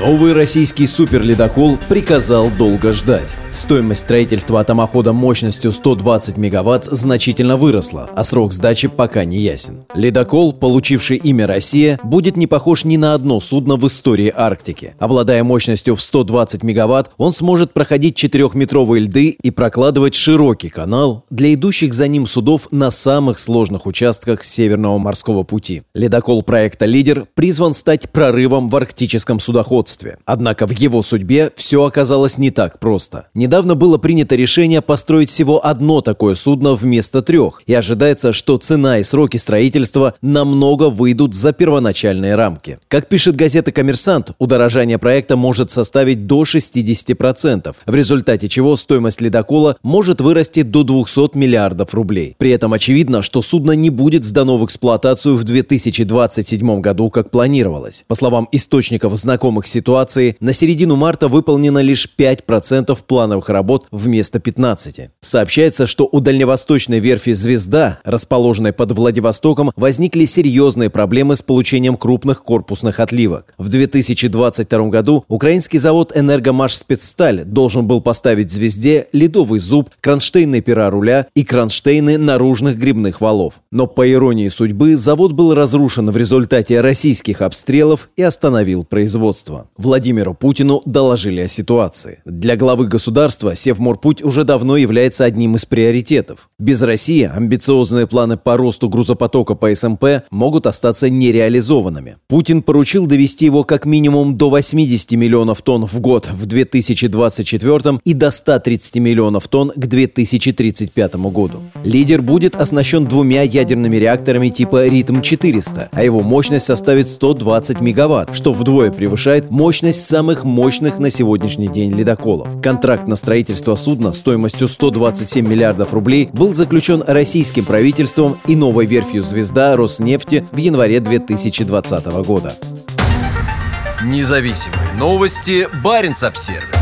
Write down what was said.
Новый российский суперледокол приказал долго ждать. Стоимость строительства атомохода мощностью 120 мегаватт значительно выросла, а срок сдачи пока не ясен. Ледокол, получивший имя «Россия», будет не похож ни на одно судно в истории Арктики. Обладая мощностью в 120 мегаватт, он сможет проходить 4-метровые льды и прокладывать широкий канал для идущих за ним судов на самых сложных участках Северного морского пути. Ледокол проекта «Лидер» призван стать прорывом в арктическом судоходстве. Однако в его судьбе все оказалось не так просто. Недавно было принято решение построить всего одно такое судно вместо трех, и ожидается, что цена и сроки строительства намного выйдут за первоначальные рамки. Как пишет газета «Коммерсант», удорожание проекта может составить до 60%, в результате чего стоимость ледокола может вырасти до 200 миллиардов рублей. При этом очевидно, что судно не будет сдано в эксплуатацию в 2027 году, как планировалось. По словам источников знакомых ситуации, на середину марта выполнено лишь 5% плана плановых работ вместо 15. Сообщается, что у дальневосточной верфи «Звезда», расположенной под Владивостоком, возникли серьезные проблемы с получением крупных корпусных отливок. В 2022 году украинский завод «Энергомаш Спецсталь» должен был поставить «Звезде» ледовый зуб, кронштейны пера руля и кронштейны наружных грибных валов. Но по иронии судьбы завод был разрушен в результате российских обстрелов и остановил производство. Владимиру Путину доложили о ситуации. Для главы государства Севморпуть уже давно является одним из приоритетов. Без России амбициозные планы по росту грузопотока по СМП могут остаться нереализованными. Путин поручил довести его как минимум до 80 миллионов тонн в год в 2024 и до 130 миллионов тонн к 2035 году. Лидер будет оснащен двумя ядерными реакторами типа «Ритм-400», а его мощность составит 120 мегаватт, что вдвое превышает мощность самых мощных на сегодняшний день ледоколов. Контракт на строительство судна стоимостью 127 миллиардов рублей был заключен российским правительством и новой верфью «Звезда» Роснефти в январе 2020 года. Независимые новости. Барин обсервис